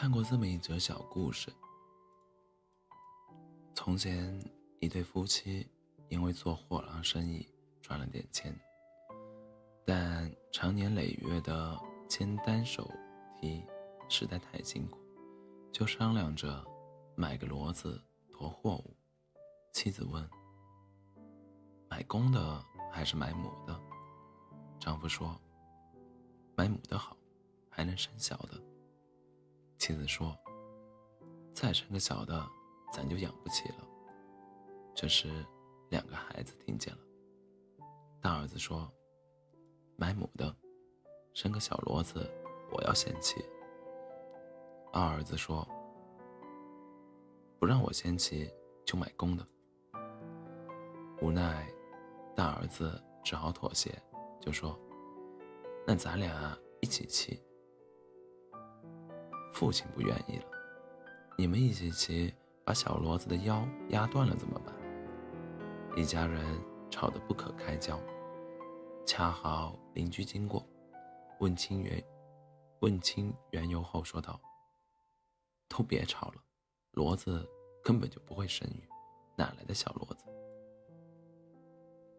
看过这么一则小故事。从前，一对夫妻因为做货郎生意赚了点钱，但长年累月的牵单手提实在太辛苦，就商量着买个骡子驮货物。妻子问：“买公的还是买母的？”丈夫说：“买母的好，还能生小的。”妻子说：“再生个小的，咱就养不起了。”这时，两个孩子听见了。大儿子说：“买母的，生个小骡子，我要嫌弃。”二儿子说：“不让我先骑，就买公的。”无奈，大儿子只好妥协，就说：“那咱俩一起骑。”父亲不愿意了：“你们一起骑，把小骡子的腰压断了怎么办？”一家人吵得不可开交，恰好邻居经过，问清原，问清缘由后说道：“都别吵了，骡子根本就不会生育，哪来的小骡子？”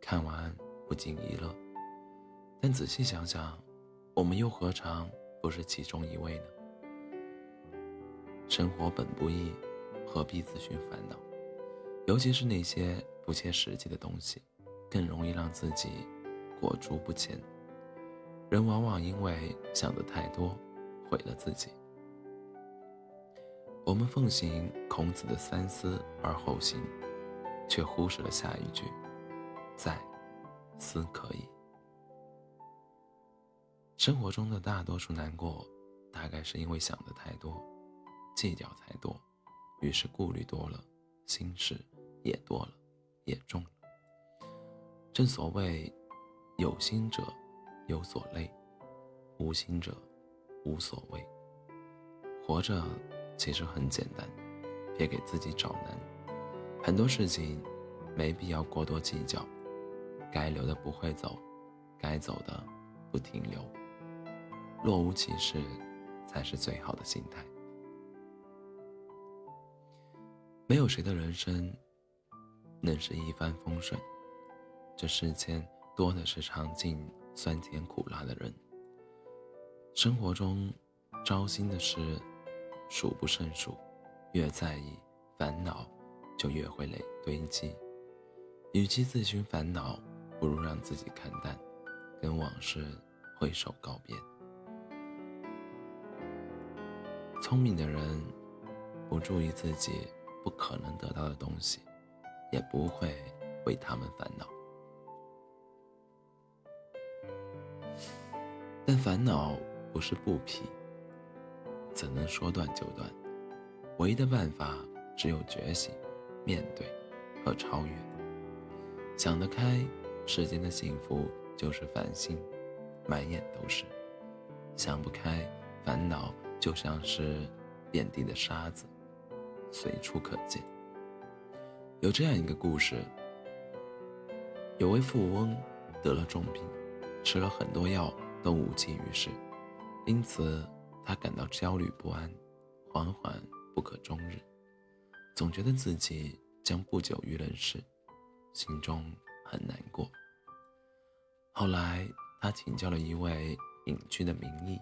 看完不禁一乐，但仔细想想，我们又何尝不是其中一位呢？生活本不易，何必自寻烦恼？尤其是那些。不切实际的东西，更容易让自己裹足不前。人往往因为想的太多，毁了自己。我们奉行孔子的“三思而后行”，却忽视了下一句：“在，思可以。”生活中的大多数难过，大概是因为想的太多，计较太多，于是顾虑多了，心事也多了。也重了。正所谓，有心者有所累，无心者无所谓。活着其实很简单，别给自己找难。很多事情没必要过多计较，该留的不会走，该走的不停留。若无其事，才是最好的心态。没有谁的人生。能是一帆风顺，这世间多的是尝尽酸甜苦辣的人。生活中，糟心的事数不胜数，越在意烦恼，就越会累堆积。与其自寻烦恼，不如让自己看淡，跟往事挥手告别。聪明的人，不注意自己不可能得到的东西。也不会为他们烦恼，但烦恼不是不皮，怎能说断就断？唯一的办法只有觉醒、面对和超越。想得开，世间的幸福就是繁星，满眼都是；想不开，烦恼就像是遍地的沙子，随处可见。有这样一个故事：有位富翁得了重病，吃了很多药都无济于事，因此他感到焦虑不安，惶惶不可终日，总觉得自己将不久于人世，心中很难过。后来他请教了一位隐居的名医，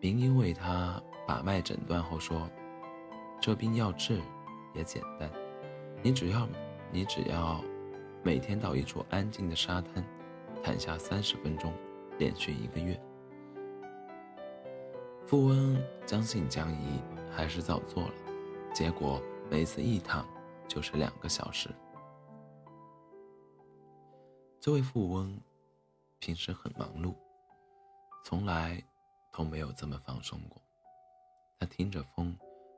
名医为他把脉诊断后说：“这病要治也简单。”你只要，你只要每天到一处安静的沙滩，躺下三十分钟，连续一个月。富翁将信将疑，还是照做了。结果每次一躺就是两个小时。这位富翁平时很忙碌，从来都没有这么放松过。他听着风，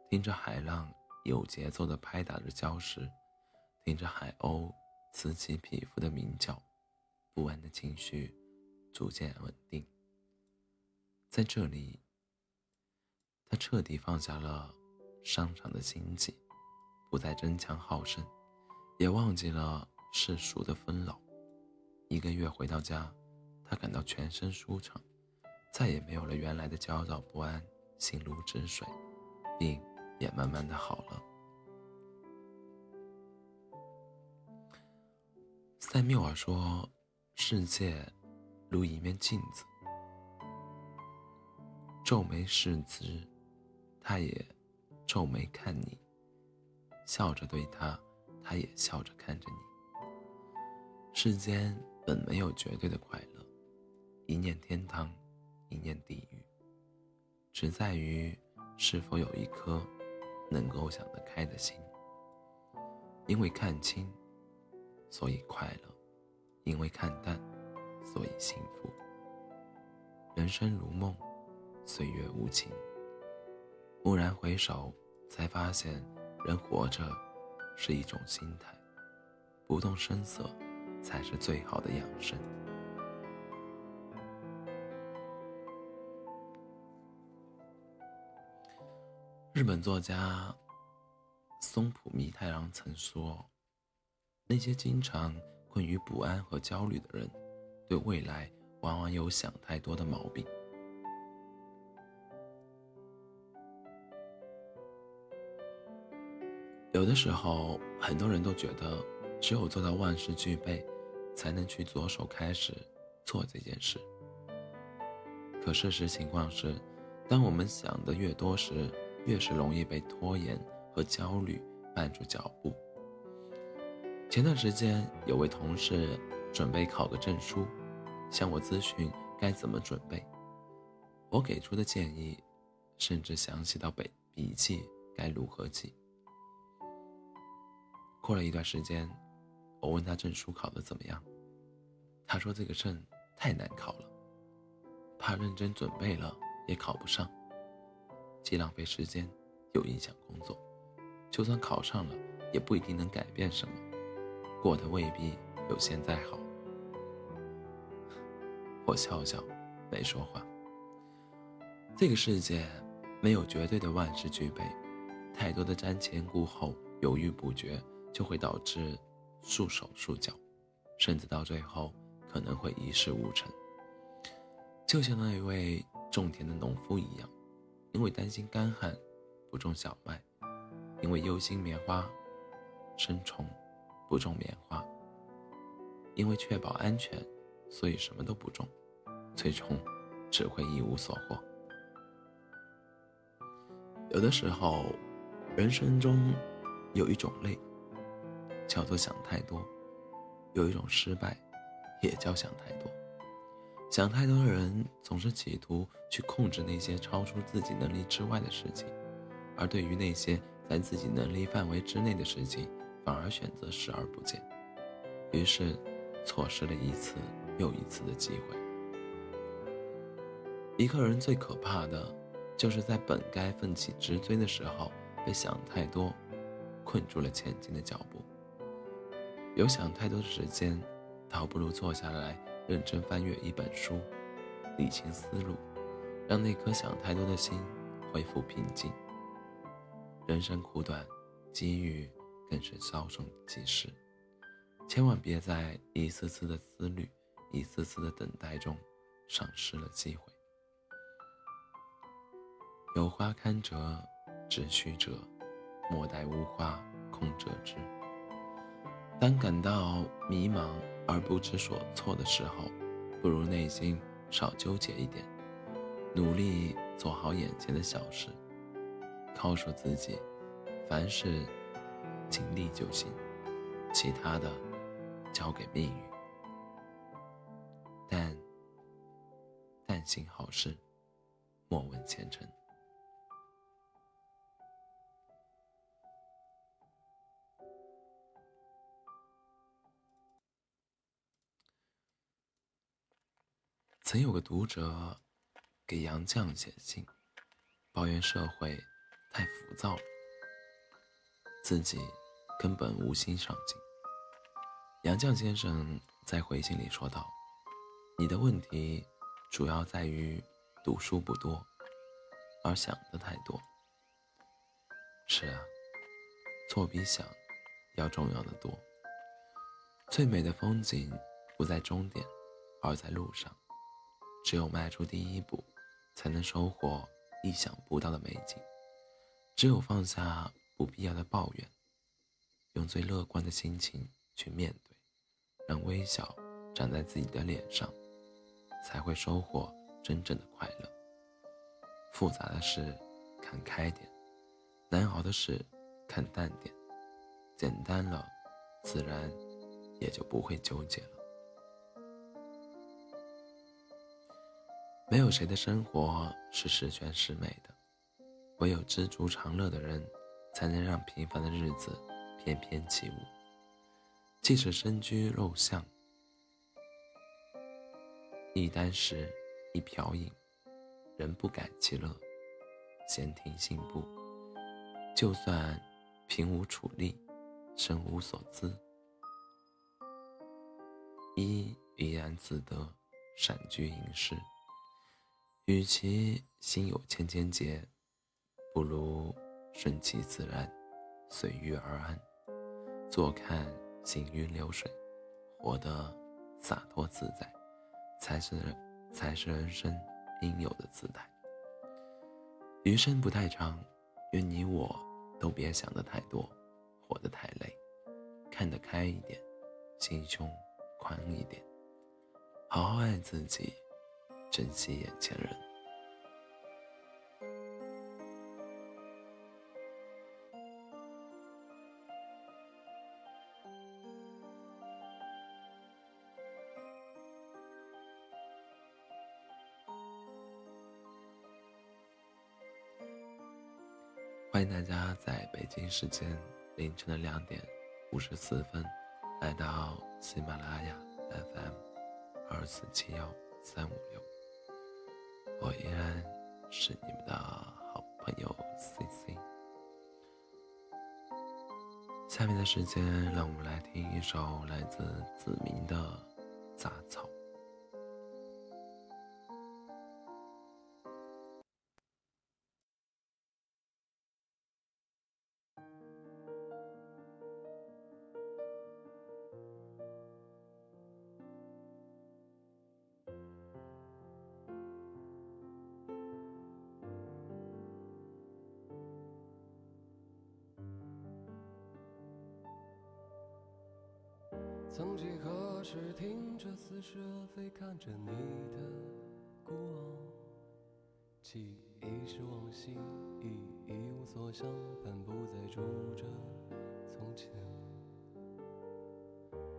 听着海浪。有节奏的拍打着礁石，听着海鸥此起彼伏的鸣叫，不安的情绪逐渐稳定。在这里，他彻底放下了商场的心计，不再争强好胜，也忘记了世俗的纷扰。一个月回到家，他感到全身舒畅，再也没有了原来的焦躁不安、心如止水，并也慢慢的好了。塞缪尔说：“世界如一面镜子，皱眉视之，他也皱眉看你；笑着对他，他也笑着看着你。世间本没有绝对的快乐，一念天堂，一念地狱，只在于是否有一颗能够想得开的心。因为看清。”所以快乐，因为看淡，所以幸福。人生如梦，岁月无情。蓦然回首，才发现，人活着是一种心态，不动声色，才是最好的养生。日本作家松浦弥太郎曾说。那些经常困于不安和焦虑的人，对未来往往有想太多的毛病。有的时候，很多人都觉得，只有做到万事俱备，才能去着手开始做这件事。可事实情况是，当我们想的越多时，越是容易被拖延和焦虑绊住脚步。前段时间，有位同事准备考个证书，向我咨询该怎么准备。我给出的建议，甚至详细到笔笔记该如何记。过了一段时间，我问他证书考得怎么样，他说这个证太难考了，怕认真准备了也考不上，既浪费时间，又影响工作，就算考上了，也不一定能改变什么。过得未必有现在好。我笑笑，没说话。这个世界没有绝对的万事俱备，太多的瞻前顾后、犹豫不决，就会导致束手束脚，甚至到最后可能会一事无成。就像那一位种田的农夫一样，因为担心干旱，不种小麦；因为忧心棉花生虫。不种棉花，因为确保安全，所以什么都不种，最终只会一无所获。有的时候，人生中有一种累，叫做想太多；有一种失败，也叫想太多。想太多的人总是企图去控制那些超出自己能力之外的事情，而对于那些在自己能力范围之内的事情。反而选择视而不见，于是错失了一次又一次的机会。一个人最可怕的，就是在本该奋起直追的时候，被想太多困住了前进的脚步。有想太多的时间，倒不如坐下来认真翻阅一本书，理清思路，让那颗想太多的心恢复平静。人生苦短，机遇。更是稍纵即逝，千万别在一次次的思虑、一次次的等待中丧失了机会。有花堪折直须折，莫待无花空折枝。当感到迷茫而不知所措的时候，不如内心少纠结一点，努力做好眼前的小事，告诉自己，凡事。尽力就行，其他的交给命运。但但行好事，莫问前程。曾有个读者给杨绛写信，抱怨社会太浮躁。自己根本无心上进。杨绛先生在回信里说道：“你的问题主要在于读书不多，而想的太多。”是啊，做比想要重要的多。最美的风景不在终点，而在路上。只有迈出第一步，才能收获意想不到的美景。只有放下不必要的抱怨，用最乐观的心情去面对，让微笑长在自己的脸上，才会收获真正的快乐。复杂的事看开点，难熬的事看淡点，简单了，自然也就不会纠结了。没有谁的生活是十全十美的。唯有知足常乐的人，才能让平凡的日子翩翩起舞。即使身居陋巷，一箪食，一瓢饮，仍不改其乐，闲庭信步。就算贫无处立，身无所资，依怡然自得，闪居隐士。与其心有千千结。不如顺其自然，随遇而安，坐看行云流水，活得洒脱自在，才是才是人生应有的姿态。余生不太长，愿你我都别想得太多，活得太累，看得开一点，心胸宽一点，好好爱自己，珍惜眼前人。欢迎大家在北京时间凌晨的两点五十四分来到喜马拉雅 FM 二四七幺三五六，我依然是你们的好朋友 C C。下面的时间，让我们来听一首来自子明的《杂草》。曾几何时，听着似是而非，看着你的孤傲，记忆是往昔，已一无所想，盼不再住着从前。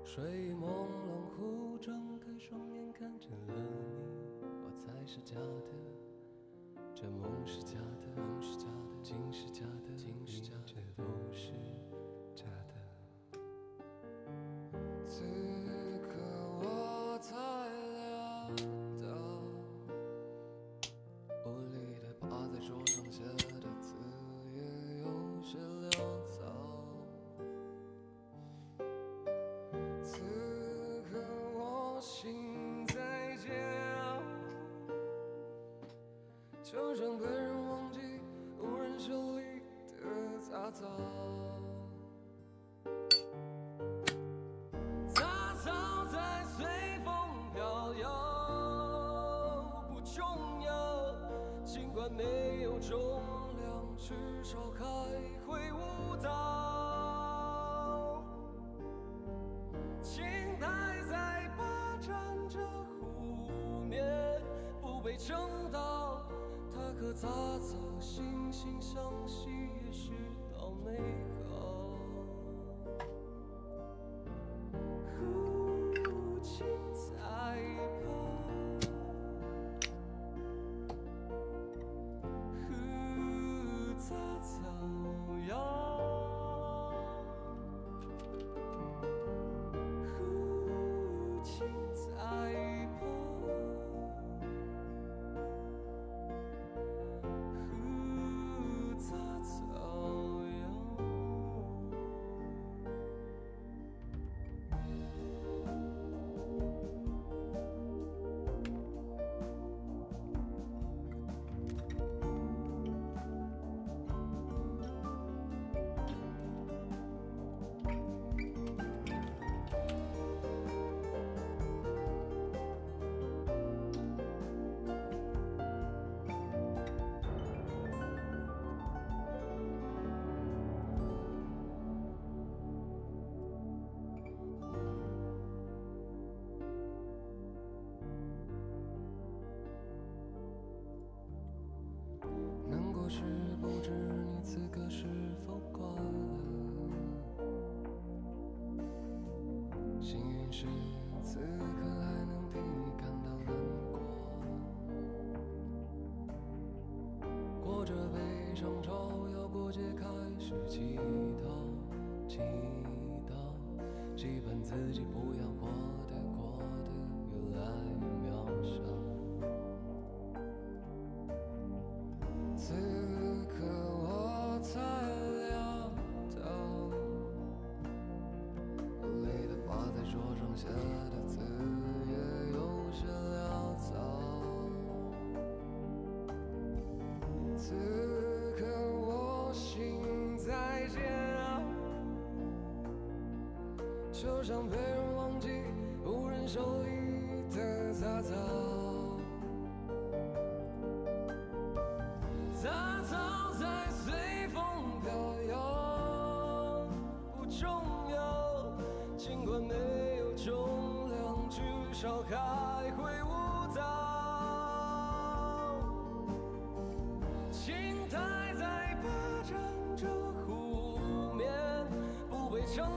睡意朦胧，忽睁开双眼，看见了你，我才是假的，这梦是假的，梦是假的，竟是假的，竟是假的，一切都是。剩下的字也有些潦草。此刻我心在煎熬，就像被人忘记，无人手里的杂草。杂草在随风飘摇，不重要，尽管没。重量，至少还会舞蹈。青苔在霸占着湖面，不被撑到。棵杂草，惺惺相惜，也是道美此刻是否快乐？幸运是此刻还能替你感到难过。过着悲伤潮，要过节开始祈祷，祈祷，期盼自己不要过就像被人忘记无人手里的杂草。杂草在随风飘摇，不重要，尽管没有重量，至少还会舞蹈。青苔在霸占着湖面，不被承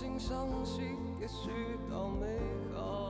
心相惜，也许到美好。